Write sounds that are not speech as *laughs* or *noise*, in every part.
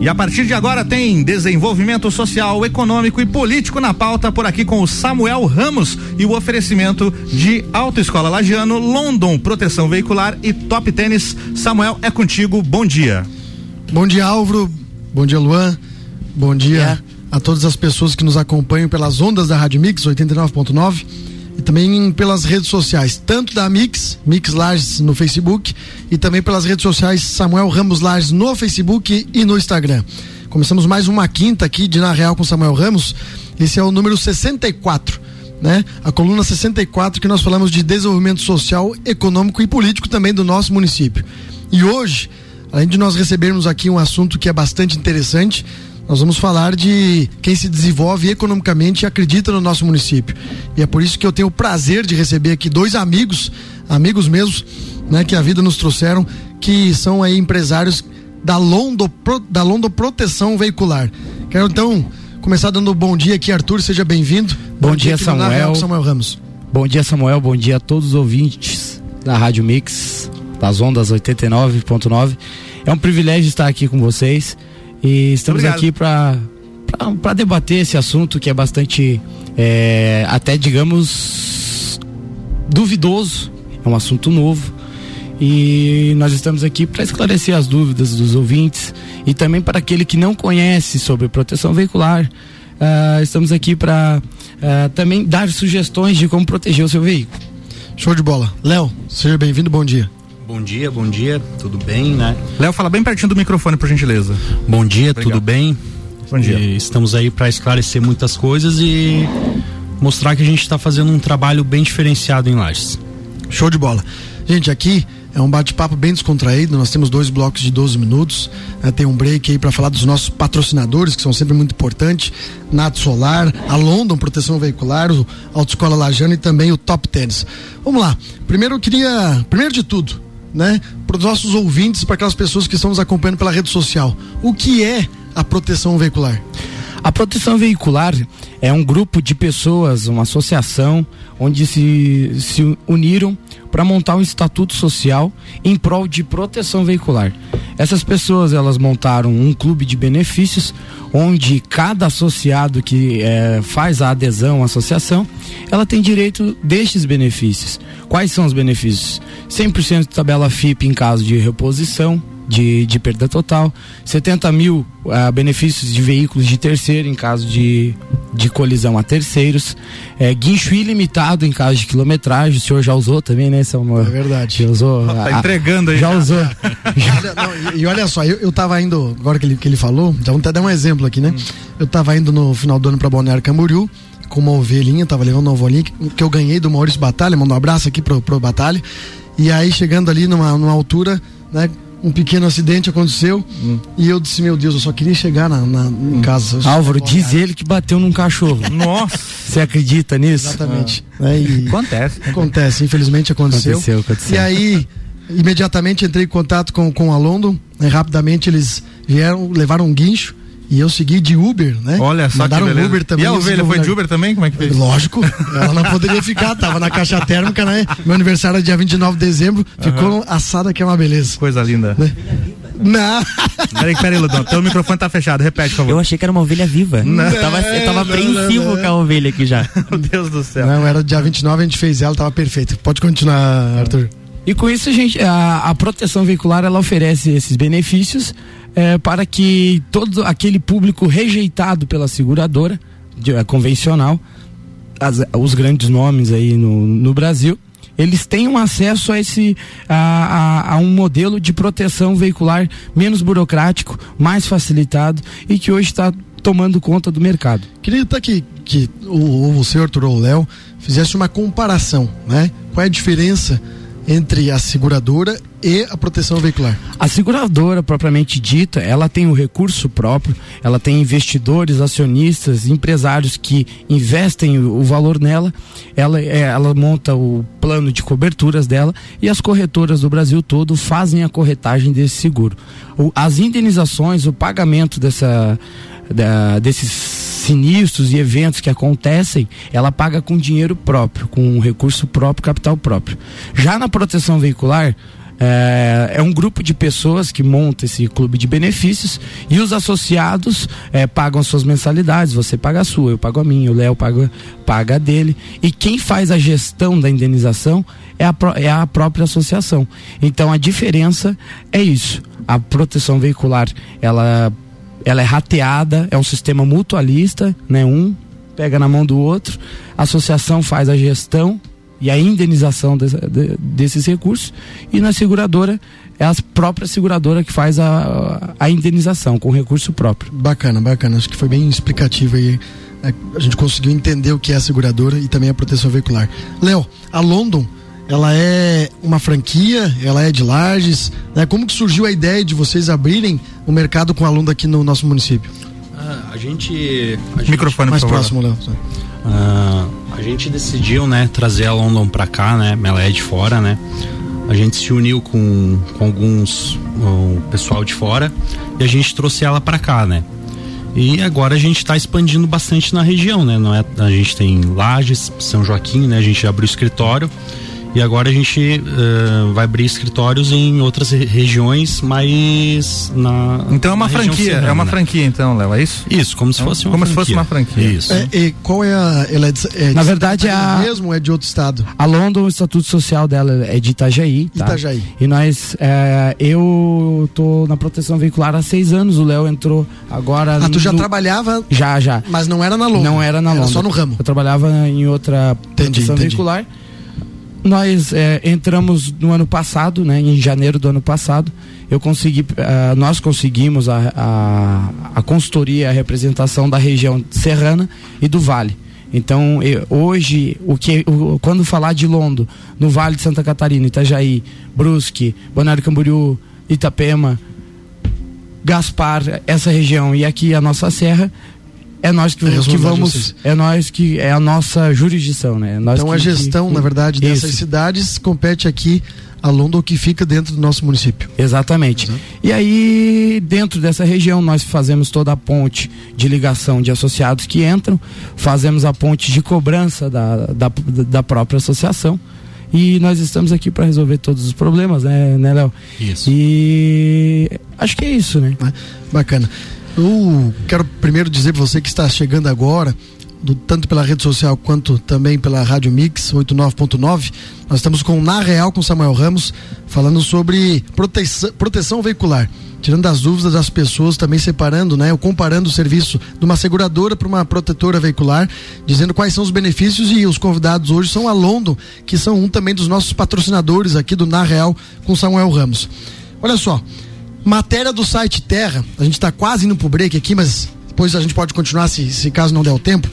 E a partir de agora tem desenvolvimento social, econômico e político na pauta por aqui com o Samuel Ramos e o oferecimento de Autoescola Lagiano, London Proteção Veicular e Top Tênis. Samuel, é contigo. Bom dia. Bom dia, Álvaro. Bom dia, Luan. Bom dia é. a todas as pessoas que nos acompanham pelas ondas da Rádio Mix 89.9 e também pelas redes sociais, tanto da Mix, Mix Lages no Facebook e também pelas redes sociais Samuel Ramos Lages no Facebook e no Instagram. Começamos mais uma quinta aqui de Na Real com Samuel Ramos. Esse é o número 64, né? A coluna 64 que nós falamos de desenvolvimento social, econômico e político também do nosso município. E hoje, além de nós recebermos aqui um assunto que é bastante interessante, nós vamos falar de quem se desenvolve economicamente e acredita no nosso município. E é por isso que eu tenho o prazer de receber aqui dois amigos, amigos mesmos, né, que a vida nos trouxeram, que são aí empresários da Londo, da Londo Proteção Veicular. Quero então começar dando um bom dia aqui, Arthur, seja bem-vindo. Bom, bom, dia, dia Samuel. Samuel Ramos. Bom dia, Samuel. Bom dia a todos os ouvintes da Rádio Mix, das ondas 89.9. É um privilégio estar aqui com vocês e estamos aqui para para debater esse assunto que é bastante é, até digamos duvidoso. É um assunto novo. E nós estamos aqui para esclarecer as dúvidas dos ouvintes e também para aquele que não conhece sobre proteção veicular uh, estamos aqui para uh, também dar sugestões de como proteger o seu veículo. Show de bola. Léo seja bem-vindo bom dia Bom dia, bom dia, tudo bem, né? Léo, fala bem pertinho do microfone, por gentileza. Bom dia, Obrigado. tudo bem? Bom dia. E estamos aí para esclarecer muitas coisas e mostrar que a gente está fazendo um trabalho bem diferenciado em Lages. Show de bola. Gente, aqui é um bate-papo bem descontraído. Nós temos dois blocos de 12 minutos. Né? Tem um break aí para falar dos nossos patrocinadores, que são sempre muito importantes: Nato Solar, a London Proteção Veicular, o Autoescola Lajano e também o Top Tennis. Vamos lá. Primeiro eu queria, primeiro de tudo, né, para os nossos ouvintes, para aquelas pessoas que estão nos acompanhando pela rede social. O que é a proteção veicular? A proteção veicular é um grupo de pessoas, uma associação, onde se, se uniram para montar um estatuto social em prol de proteção veicular. Essas pessoas elas montaram um clube de benefícios onde cada associado que é, faz a adesão à associação, ela tem direito destes benefícios. Quais são os benefícios? 100% de tabela FIP em caso de reposição, de, de perda total, 70 mil uh, benefícios de veículos de terceiro em caso de, de colisão a terceiros, é, guincho ilimitado em caso de quilometragem, o senhor já usou também, né, Samuel? É verdade. Já usou. Tá a, entregando aí. Já usou. *laughs* não, e, e, olha só, eu, eu tava indo, agora que ele, que ele falou, já vamos até dar um exemplo aqui, né? Hum. Eu tava indo no final do ano pra Balneário Camboriú, com uma ovelhinha, tava levando uma ovelhinha que, que eu ganhei do Maurício Batalha, mando um abraço aqui pro, pro Batalha. E aí, chegando ali numa, numa altura, né? Um pequeno acidente aconteceu hum. e eu disse, meu Deus, eu só queria chegar na, na em casa. Álvaro, diz ele que bateu num cachorro. *laughs* Nossa! Você acredita nisso? Exatamente. Ah. É, e... Acontece. Acontece, infelizmente aconteceu. Aconteceu, aconteceu. E aí, imediatamente entrei em contato com, com a London, né, rapidamente eles vieram, levaram um guincho e eu segui de Uber, né? Olha só Mandaram que beleza. Uber também. E a ovelha foi de Uber também? Como é que fez? Lógico. *laughs* Ela não poderia ficar, tava na caixa térmica, né? Meu aniversário é dia 29 de dezembro. Ficou uhum. assada que é uma beleza. Coisa linda. Né? Não. Peraí, peraí, Ludão. Teu microfone tá fechado. Repete, por favor. Eu achei que era uma ovelha viva. Não. Eu tava, eu tava apreensivo não, não, com a ovelha aqui já. *laughs* Meu Deus do céu. Não, era dia 29, a gente fez ela, tava perfeito. Pode continuar, Arthur. E com isso a gente, a, a proteção veicular ela oferece esses benefícios é, para que todo aquele público rejeitado pela seguradora de, a convencional, as, os grandes nomes aí no, no Brasil, eles tenham acesso a esse a, a, a, um modelo de proteção veicular menos burocrático, mais facilitado e que hoje está tomando conta do mercado. Queria estar aqui que o, o senhor Arthur ou o Léo fizesse uma comparação, né? Qual é a diferença entre a seguradora e a proteção veicular? A seguradora propriamente dita, ela tem o recurso próprio, ela tem investidores, acionistas, empresários que investem o valor nela, ela, é, ela monta o plano de coberturas dela e as corretoras do Brasil todo fazem a corretagem desse seguro. As indenizações, o pagamento dessa, da, desses sinistros e eventos que acontecem, ela paga com dinheiro próprio, com recurso próprio, capital próprio. Já na proteção veicular, É, é, um grupo de pessoas que monta esse clube de benefícios e os associados é, pagam suas mensalidades. Você paga a sua, eu pago a minha, o Léo paga, paga a dele. E quem faz a gestão da indenização é a, é a própria associação. Então a diferença é isso. A proteção veicular, ela, ela é rateada, é um sistema mutualista, né? Um pega na mão do outro, a associação faz a gestão e a indenização de, de, desses recursos e na seguradora é a própria seguradora que faz a, a indenização com recurso próprio. Bacana, bacana. Acho que foi bem explicativo aí. É, a gente conseguiu entender o que é a seguradora e também a proteção veicular. Léo, a London, ela é uma franquia, ela é de Lages, né? Como que surgiu a ideia de vocês abrirem o mercado com a London aqui no nosso município? Ah, a gente... A gente Microfone, mais próximo, Léo. Uh, a gente decidiu, né, trazer a London para cá, né? Ela é de fora, né? A gente se uniu com, com alguns o pessoal de fora e a gente trouxe ela para cá, né? E agora a gente está expandindo bastante na região, né? Não é, a gente tem Lages, São Joaquim, né? A gente abriu escritório e agora a gente uh, vai abrir escritórios em outras regiões, mas na. Então é uma franquia, serrana, é uma franquia, então, Léo, é isso? Isso, como se fosse uma como franquia. se fosse uma franquia. Isso. É, e qual é a. Ela é de, é na verdade, é a. mesmo é de outro estado? A London, o estatuto social dela é de Itajaí. Tá? Itajaí. E nós. É, eu tô na proteção veicular há seis anos, o Léo entrou agora. Ah, tu já no... trabalhava? Já, já. Mas não era na London? Não era na London. Era só no ramo. Eu trabalhava em outra entendi, proteção entendi. veicular. Nós é, entramos no ano passado, né, em janeiro do ano passado. Eu consegui, uh, nós conseguimos a, a, a consultoria, a representação da região serrana e do Vale. Então, eu, hoje, o que, o, quando falar de Londo, no Vale de Santa Catarina, Itajaí, Brusque, Balneário Camboriú, Itapema, Gaspar, essa região e aqui a nossa serra, é nós que, que vamos, é nós que é a nossa jurisdição, né? Nós então que, a gestão, que, na verdade, dessas cidades compete aqui a London que fica dentro do nosso município. Exatamente. Exato. E aí, dentro dessa região, nós fazemos toda a ponte de ligação de associados que entram, fazemos a ponte de cobrança da, da, da própria associação. E nós estamos aqui para resolver todos os problemas, né, né Léo? Isso. E acho que é isso, né? Bacana. Eu quero primeiro dizer para você que está chegando agora, do, tanto pela rede social quanto também pela Rádio Mix 89.9, nós estamos com Na Real com Samuel Ramos, falando sobre proteção, proteção veicular. Tirando as dúvidas das pessoas, também separando, né, ou comparando o serviço de uma seguradora para uma protetora veicular, dizendo quais são os benefícios e os convidados hoje são a London, que são um também dos nossos patrocinadores aqui do Na Real com Samuel Ramos. Olha só, Matéria do site Terra, a gente está quase indo pro break aqui, mas depois a gente pode continuar se, se caso não der o tempo.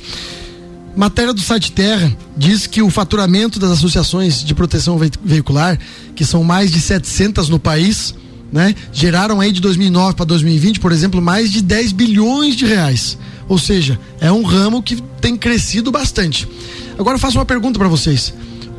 Matéria do site Terra diz que o faturamento das associações de proteção veicular, que são mais de 700 no país, né, geraram aí de 2009 para 2020, por exemplo, mais de 10 bilhões de reais. Ou seja, é um ramo que tem crescido bastante. Agora eu faço uma pergunta para vocês.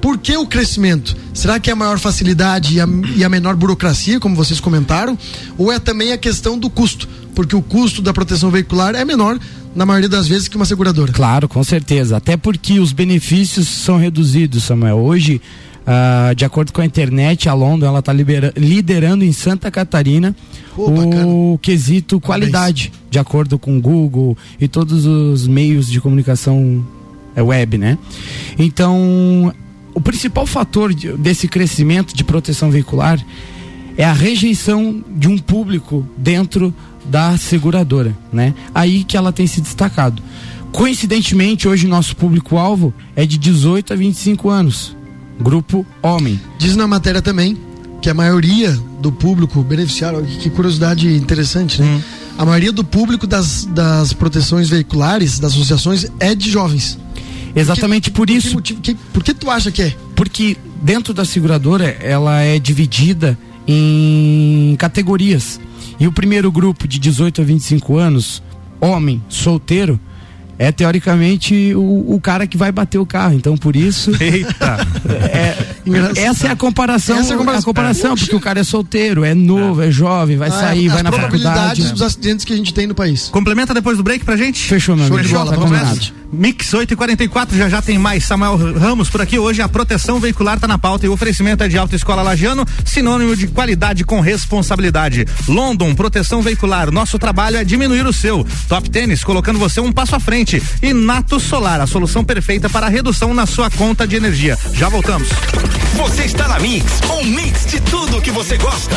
Por que o crescimento? Será que é a maior facilidade e a, e a, menor burocracia, como vocês comentaram? Ou é também a questão do custo? Porque o custo da proteção veicular é menor, na maioria das vezes, que uma seguradora. Claro, com certeza. Até porque os benefícios são reduzidos, Samuel. Hoje, uh, de acordo com a internet, a London ela está liderando em Santa Catarina o bacana. quesito qualidade, Parabéns. de acordo com o Google e todos os meios de comunicação é, web, né? Então, o principal fator de, desse crescimento de proteção veicular é a rejeição de um público dentro da seguradora, né? Aí que ela tem se destacado. Coincidentemente, hoje nosso público-alvo é de 18 a 25 anos, grupo homem. Diz na matéria também que a maioria do público beneficiário, que curiosidade interessante, né? Hum. A maioria do público das, das proteções veiculares, das associações, é de jovens. Exatamente por, que, por isso. Por que, que, por que tu acha que é? Porque dentro da seguradora ela é dividida em categorias. E o primeiro grupo de 18 a 25 anos, homem, solteiro, é teoricamente o, o, cara que vai bater o carro. Então, por isso. *laughs* Eita! É, *laughs* essa é a comparação. Essa é a comparação, a comparação porque o cara é solteiro, é novo, é, é jovem, vai ah, sair, vai na faculdade. probabilidades dos acidentes que a gente tem no país. Complementa depois do break pra gente? Fechou, meu Show amigo. De bola, tá combinado. Mix 8 e 44 já já tem mais. Samuel Ramos por aqui hoje. A proteção veicular tá na pauta e o oferecimento é de Autoescola Lagiano, sinônimo de qualidade com responsabilidade. London, proteção veicular. Nosso trabalho é diminuir o seu. Top Tênis, colocando você um passo à frente. E Nato Solar, a solução perfeita para a redução na sua conta de energia. Já voltamos. Você está na Mix, um mix de tudo que você gosta.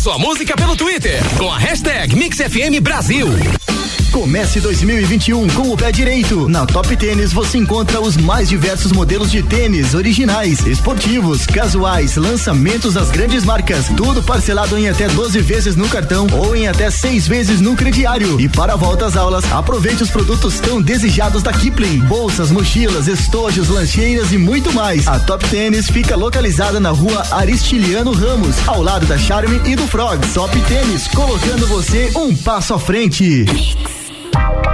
Sua música pelo Twitter com a hashtag MixFM Brasil. Comece 2021 com o pé direito. Na Top Tênis você encontra os mais diversos modelos de tênis originais, esportivos, casuais, lançamentos das grandes marcas. Tudo parcelado em até 12 vezes no cartão ou em até 6 vezes no crediário. E para a volta às aulas, aproveite os produtos tão desejados da Kipling: bolsas, mochilas, estojos, lancheiras e muito mais. A Top Tênis fica localizada na rua Aristiliano Ramos, ao lado da Charme e do Frog. Top Tênis, colocando você um passo à frente.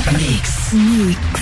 Mix. Mix.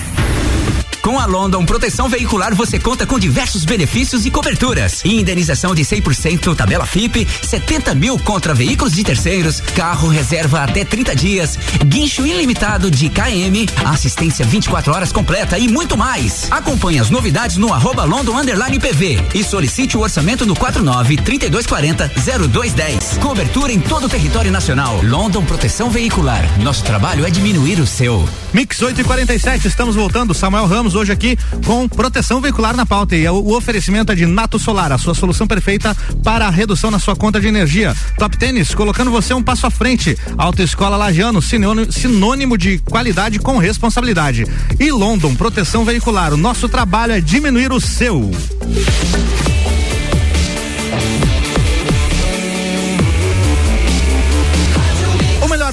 Com a London Proteção Veicular você conta com diversos benefícios e coberturas. Indenização de 100% tabela FIP, 70 mil contra veículos de terceiros, carro reserva até 30 dias, guincho ilimitado de KM, assistência 24 horas completa e muito mais. Acompanhe as novidades no arroba London Underline PV e solicite o orçamento no 49 3240 0210. Cobertura em todo o território nacional. London Proteção Veicular. Nosso trabalho é diminuir o seu. Mix 8 e 47, estamos voltando. Samuel Ramos hoje aqui com proteção veicular na pauta. E o oferecimento é de Nato Solar, a sua solução perfeita para a redução na sua conta de energia. Top Tênis, colocando você um passo à frente. Autoescola sinônimo, sinônimo de qualidade com responsabilidade. E London, proteção veicular. O nosso trabalho é diminuir o seu.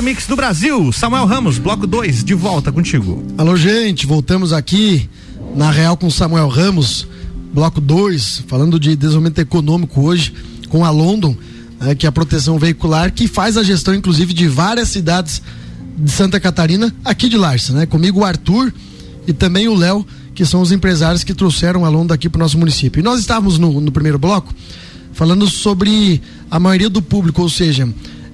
Mix do Brasil. Samuel Ramos, bloco 2, de volta contigo. Alô, gente, voltamos aqui na Real com Samuel Ramos, bloco 2, falando de desenvolvimento econômico hoje com a London, né, que é a proteção veicular, que faz a gestão, inclusive, de várias cidades de Santa Catarina, aqui de Larsa, né? Comigo o Arthur e também o Léo, que são os empresários que trouxeram a London aqui para o nosso município. E nós estávamos no, no primeiro bloco falando sobre a maioria do público, ou seja,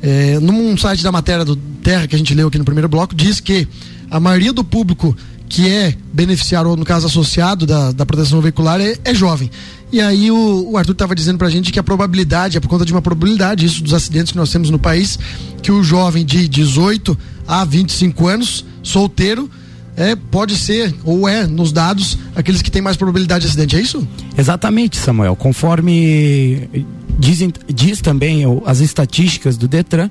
é, num site da matéria do Terra que a gente leu aqui no primeiro bloco, diz que a maioria do público que é beneficiário, ou no caso associado da, da proteção veicular, é, é jovem. E aí o, o Arthur estava dizendo pra gente que a probabilidade, é por conta de uma probabilidade, isso dos acidentes que nós temos no país, que o jovem de 18 a 25 anos, solteiro, é, pode ser, ou é, nos dados, aqueles que têm mais probabilidade de acidente, é isso? Exatamente, Samuel. Conforme Dizem, diz também as estatísticas do Detran,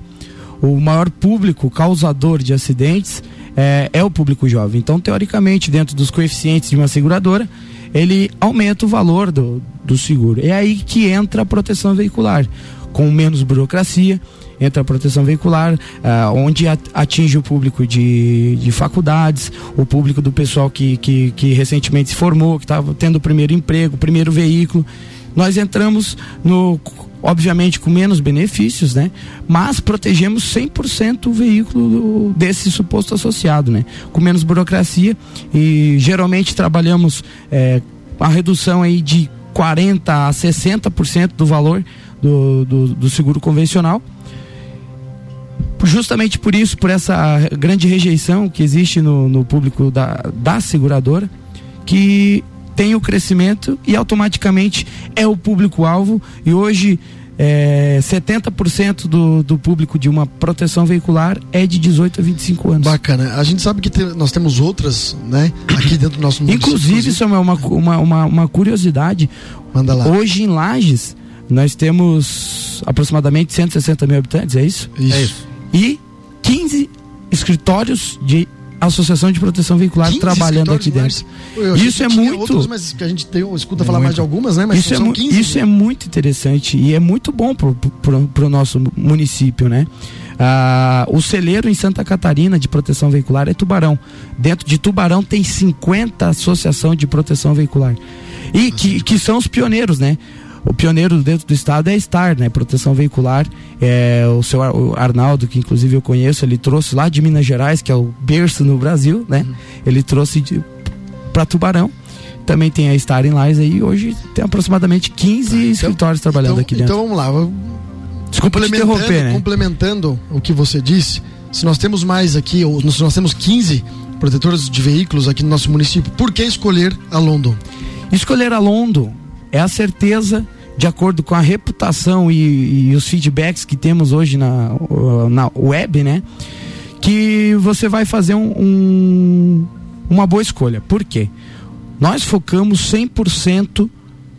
o maior público causador de acidentes é, é, o público jovem. Então, teoricamente, dentro dos coeficientes de uma seguradora, ele aumenta o valor do, do seguro. É aí que entra a proteção veicular, com menos burocracia, entra a proteção veicular, ah, onde atinge o público de, de faculdades, o público do pessoal que, que, que recentemente se formou, que estava tendo o primeiro emprego, o primeiro veículo nós entramos no obviamente com menos benefícios, né? Mas protegemos 100% o veículo desse suposto associado, né? Com menos burocracia e geralmente trabalhamos é, a redução aí de 40 a 60% do valor do, do, do seguro convencional justamente por isso, por essa grande rejeição que existe no, no público da, da seguradora, que tem o crescimento e automaticamente é o público-alvo. E hoje é, 70% do, do público de uma proteção veicular é de 18 a 25 anos. Bacana. A gente sabe que te, nós temos outras, né? Aqui dentro do nosso município. Inclusive, isso é uma, uma, uma, uma curiosidade. Manda lá. Hoje em Lages, nós temos aproximadamente 160 mil habitantes, é isso? Isso. É isso. E 15 escritórios de Associação de Proteção Veicular trabalhando aqui dentro. Isso é muito. Outros, mas que a gente tem, escuta falar muito. mais de algumas, né? Mas isso, é, 15, isso né? é muito interessante e é muito bom para o nosso município, né? Ah, o celeiro em Santa Catarina de proteção veicular é Tubarão. Dentro de Tubarão tem 50 associações de proteção veicular. E que, que são os pioneiros, né? O pioneiro dentro do estado é a STAR, né? Proteção veicular. É, o seu o Arnaldo, que inclusive eu conheço, ele trouxe lá de Minas Gerais, que é o berço no Brasil, né? Uhum. Ele trouxe para Tubarão. Também tem a Star em Lais aí. Hoje tem aproximadamente 15 ah, então, escritórios trabalhando então, aqui dentro. Então vamos lá. Desculpa complementando, interromper, né? Complementando o que você disse, se nós temos mais aqui, ou se nós temos 15 protetores de veículos aqui no nosso município, por que escolher a London? Escolher a London é a certeza de acordo com a reputação e, e, os feedbacks que temos hoje na, na web, né? Que você vai fazer um, um, uma boa escolha. Por quê? Nós focamos 100%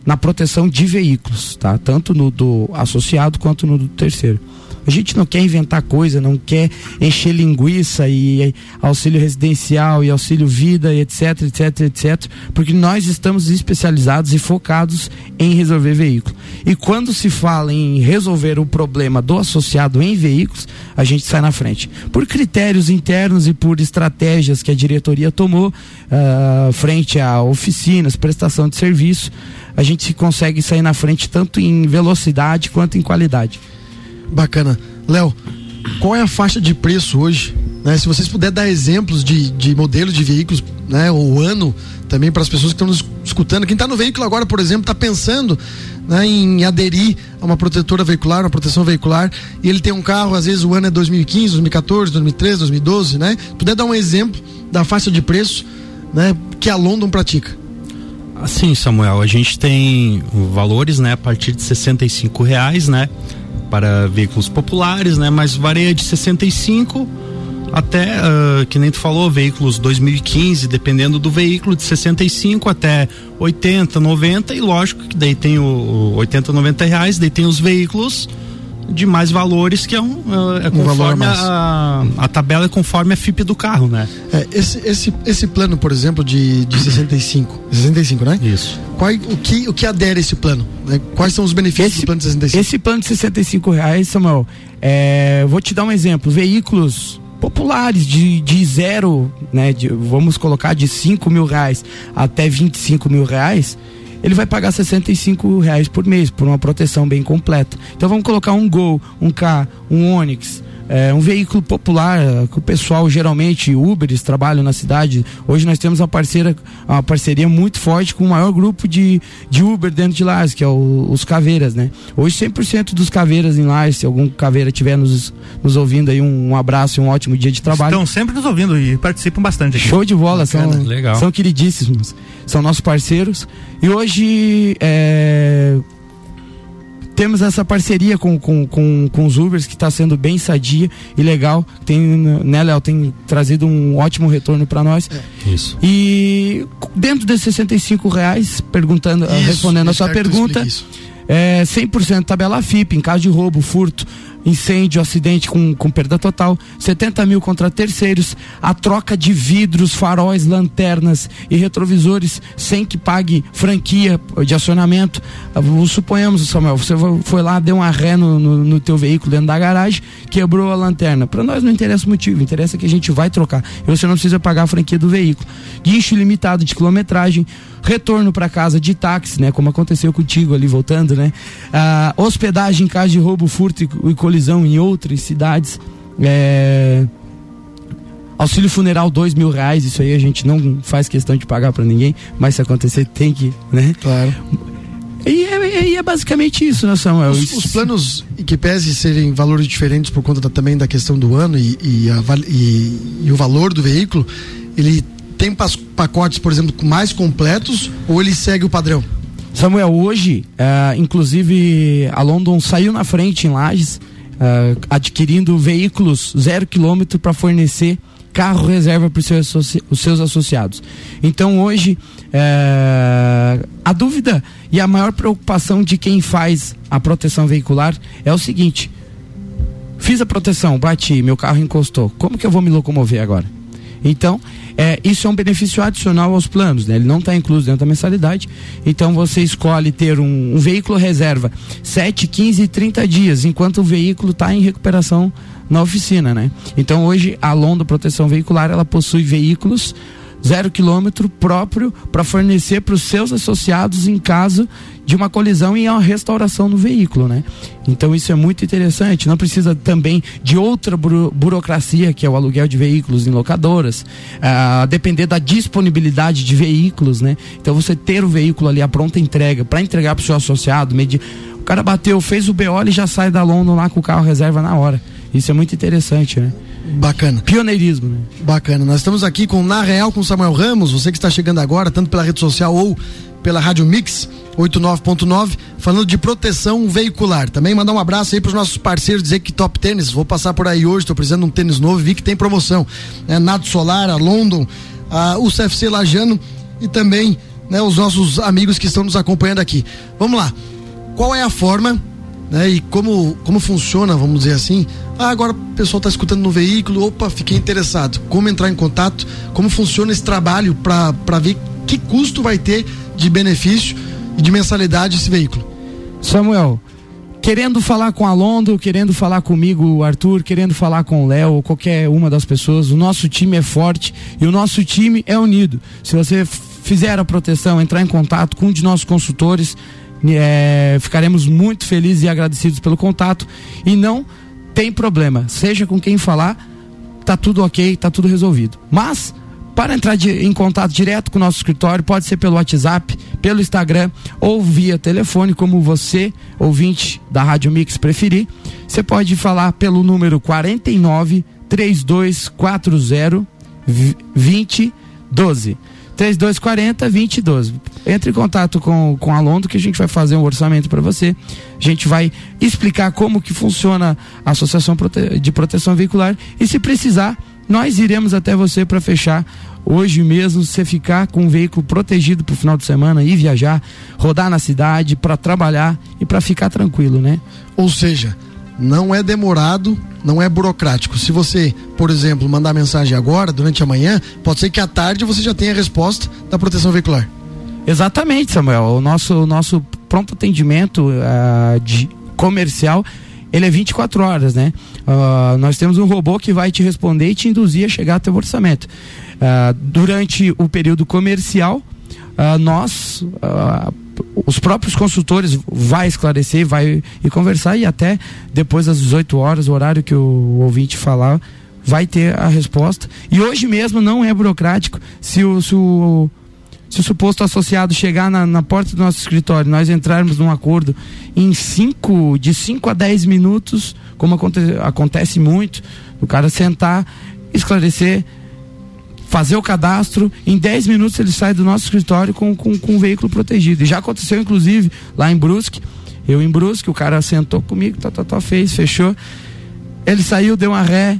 na proteção de veículos, tá? Tanto no do associado quanto no do terceiro. A gente não quer inventar coisa, não quer encher linguiça e auxílio residencial e auxílio vida, etc, etc, etc, porque nós estamos especializados e focados em resolver veículos. E quando se fala em resolver o problema do associado em veículos, a gente sai na frente. Por critérios internos e por estratégias que a diretoria tomou uh, frente a oficinas, prestação de serviço, a gente consegue sair na frente tanto em velocidade quanto em qualidade. Bacana. Léo, qual é a faixa de preço hoje? Né? Se vocês puderem dar exemplos de, de modelos de veículos, né? O ano também para as pessoas que estão nos escutando. Quem está no veículo agora, por exemplo, está pensando né, em aderir a uma protetora veicular, uma proteção veicular, e ele tem um carro, às vezes o ano é 2015, 2014, 2013, 2012, né? Puder dar um exemplo da faixa de preço, né? Que a London pratica. Assim, Samuel, a gente tem valores, né, a partir de 65 reais, né? Para veículos populares, né? Mas varia de 65 até, uh, que nem tu falou, veículos 2015, dependendo do veículo, de 65 até 80, 90 e lógico que daí tem o, o 80, 90 reais, daí tem os veículos de mais valores que é, um, é, é conforme um a, a, tabela é conforme a FIP do carro, né? É, esse, esse, esse plano, por exemplo, de, de 65, 65, *coughs* né? Isso. Qual, o, que, o que adere esse plano? Né? Quais são os benefícios esse, do plano de 65? Esse plano de 65 reais, Samuel, é, vou te dar um exemplo. Veículos populares de, de zero, né? De, vamos colocar de 5 mil reais até 25 mil reais ele vai pagar 65 reais por mês por uma proteção bem completa. Então vamos colocar um Gol, um K, um Onix, é, um veículo popular é, que o pessoal geralmente Uberes trabalham na cidade. Hoje nós temos uma parceira, uma parceria muito forte com o maior grupo de, de Uber dentro de Lages, que é o, os Caveiras, né? Hoje 100% dos Caveiras em Lages, se algum Caveira estiver nos, nos ouvindo aí, um, um, abraço e um ótimo dia de trabalho. Estão sempre nos ouvindo e participam bastante aqui. Show de bola, são, Legal. são queridíssimos, são nossos parceiros. E hoje é, temos essa parceria com, com, com, com os Ubers que está sendo bem sadia e legal. Tem, né, Léo, tem trazido um ótimo retorno para nós. É. Isso. E dentro desses 65 reais, perguntando, isso, respondendo a sua pergunta, é 100% tabela FIP, em caso de roubo, furto, incêndio, acidente com, com perda total, 70 mil contra terceiros, a troca de vidros, faróis, lanternas e retrovisores sem que pague franquia de acionamento. Suponhamos, Samuel, você foi lá, deu uma ré no, no, no teu veículo dentro da garagem, quebrou a lanterna. Para nós não interessa o motivo, interessa que a gente vai trocar. E você não precisa pagar a franquia do veículo. Guincho limitado de quilometragem, retorno para casa de táxi, né? Como aconteceu contigo ali voltando, né? Ah, hospedagem em caso de roubo, furto e, e colisão em outras cidades. É... Auxílio funeral dois mil reais, isso aí a gente não faz questão de pagar para ninguém, mas se acontecer tem que, né? Claro. E é, é, é basicamente isso, né, Samuel? Os, os planos que pese serem valores diferentes por conta da, também da questão do ano e, e, a, e, e o valor do veículo, ele tem pacotes, por exemplo, mais completos ou ele segue o padrão? Samuel, hoje, uh, inclusive, a London saiu na frente em Lages, uh, adquirindo veículos zero quilômetro para fornecer carro reserva para os seus associados. Então hoje uh, a dúvida e a maior preocupação de quem faz a proteção veicular é o seguinte: fiz a proteção, bati, meu carro encostou, como que eu vou me locomover agora? Então, é, isso é um benefício adicional aos planos, né? ele não está incluso dentro da mensalidade. Então você escolhe ter um, um veículo reserva 7, 15 e 30 dias, enquanto o veículo está em recuperação na oficina. Né? Então hoje a Londa Proteção Veicular ela possui veículos zero quilômetro próprio para fornecer para os seus associados em caso de uma colisão e a restauração do veículo, né? Então isso é muito interessante. Não precisa também de outra buro burocracia que é o aluguel de veículos em locadoras, a depender da disponibilidade de veículos, né? Então você ter o veículo ali a pronta entrega para entregar para o seu associado, medir o cara bateu, fez o BO e já sai da London lá com o carro reserva na hora. Isso é muito interessante, né? Bacana. Pioneirismo, né? Bacana. Nós estamos aqui com Na Real com Samuel Ramos, você que está chegando agora, tanto pela rede social ou pela Rádio Mix 89.9, falando de proteção veicular. Também mandar um abraço aí para os nossos parceiros dizer que Top Tênis, vou passar por aí hoje, estou precisando de um tênis novo, vi que tem promoção. Né? Nato Solar, a London, a UCFC Lajano e também né, os nossos amigos que estão nos acompanhando aqui. Vamos lá. Qual é a forma né? E como, como funciona, vamos dizer assim, ah, agora o pessoal está escutando no veículo, opa, fiquei interessado. Como entrar em contato? Como funciona esse trabalho para ver que custo vai ter de benefício e de mensalidade esse veículo? Samuel, querendo falar com a Londo, querendo falar comigo, Arthur, querendo falar com o Léo, qualquer uma das pessoas, o nosso time é forte e o nosso time é unido. Se você fizer a proteção, entrar em contato com um de nossos consultores, é, ficaremos muito felizes e agradecidos pelo contato. E não tem problema, seja com quem falar, tá tudo ok, tá tudo resolvido. Mas para entrar de, em contato direto com o nosso escritório, pode ser pelo WhatsApp, pelo Instagram ou via telefone, como você, ouvinte da Rádio Mix, preferir. Você pode falar pelo número 49 3240 2012. 3240 2012. Entre em contato com, com a Londo que a gente vai fazer um orçamento para você. A gente vai explicar como que funciona a Associação de Proteção Veicular e se precisar, nós iremos até você para fechar hoje mesmo, você ficar com um veículo protegido para o final de semana e viajar, rodar na cidade para trabalhar e para ficar tranquilo, né? Ou seja, não é demorado, não é burocrático. Se você, por exemplo, mandar mensagem agora, durante a manhã, pode ser que à tarde você já tenha a resposta da proteção veicular. Exatamente, Samuel. O nosso, nosso pronto atendimento uh, de comercial ele é 24 horas, né? Uh, nós temos um robô que vai te responder e te induzir a chegar até o orçamento. Uh, durante o período comercial, nós, os próprios consultores, vai esclarecer, vai e conversar e até depois das 18 horas, o horário que o ouvinte falar, vai ter a resposta. E hoje mesmo não é burocrático. Se o, se o se o suposto associado chegar na, na, porta do nosso escritório, nós entrarmos num acordo em cinco, de 5 a 10 minutos, como aconte, acontece muito, o cara sentar, esclarecer, fazer o cadastro, em 10 minutos ele sai do nosso escritório com, com, com um veículo protegido. E já aconteceu, inclusive, lá em Brusque, eu em Brusque, o cara sentou comigo, tá, tá, tá, fez, fechou. Ele saiu, deu uma ré,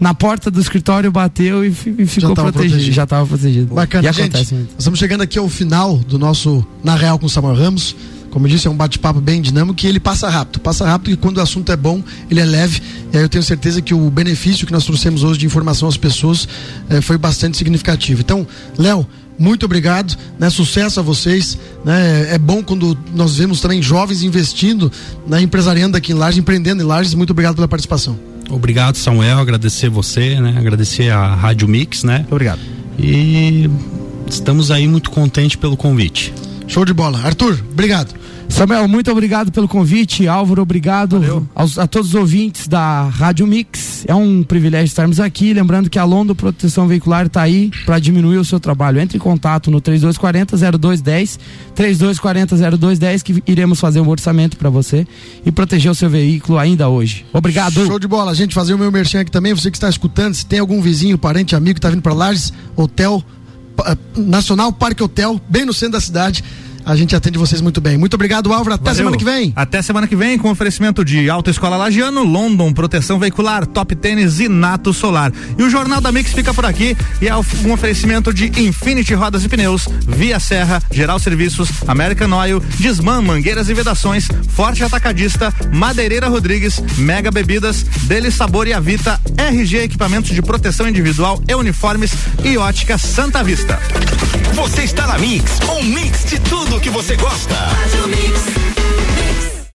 na porta do escritório bateu e, e ficou protegido. protegido. Já estava protegido. Bacana, e gente. Nós estamos chegando aqui ao final do nosso Na Real com o Samuel Ramos. Como eu disse, é um bate-papo bem dinâmico e ele passa rápido. Passa rápido e quando o assunto é bom, ele é leve. E aí eu tenho certeza que o benefício que nós trouxemos hoje de informação às pessoas eh, foi bastante significativo. Então, Léo, muito obrigado, né? Sucesso a vocês, né? É bom quando nós vemos também jovens investindo, né? empresariando aqui em Lages, empreendendo em Lages. Muito obrigado pela participação. Obrigado, Samuel. Agradecer você, né? Agradecer a Rádio Mix, né? Obrigado. E estamos aí muito contentes pelo convite. Show de bola. Arthur, obrigado. Samuel, muito obrigado pelo convite. Álvaro, obrigado aos, a todos os ouvintes da Rádio Mix. É um privilégio estarmos aqui. Lembrando que a Londo Proteção Veicular está aí para diminuir o seu trabalho. Entre em contato no 3240-0210, 3240-0210, que iremos fazer um orçamento para você e proteger o seu veículo ainda hoje. Obrigado. Show de bola. A gente fazer o meu merchan aqui também. Você que está escutando, se tem algum vizinho, parente, amigo que está vindo para Lages, Hotel Nacional Parque Hotel, bem no centro da cidade a gente atende vocês muito bem. Muito obrigado, Álvaro. Até Valeu. semana que vem. Até semana que vem com oferecimento de Autoescola Lagiano, London, Proteção Veicular, Top Tênis e Nato Solar. E o Jornal da Mix fica por aqui e é um oferecimento de Infinity Rodas e Pneus, Via Serra, Geral Serviços, American Oil, Desmã, Mangueiras e Vedações, Forte Atacadista, Madeireira Rodrigues, Mega Bebidas, Dele Sabor e Avita, RG Equipamentos de Proteção Individual e Uniformes e Ótica Santa Vista. Você está na Mix, um mix de tudo tudo que você gosta.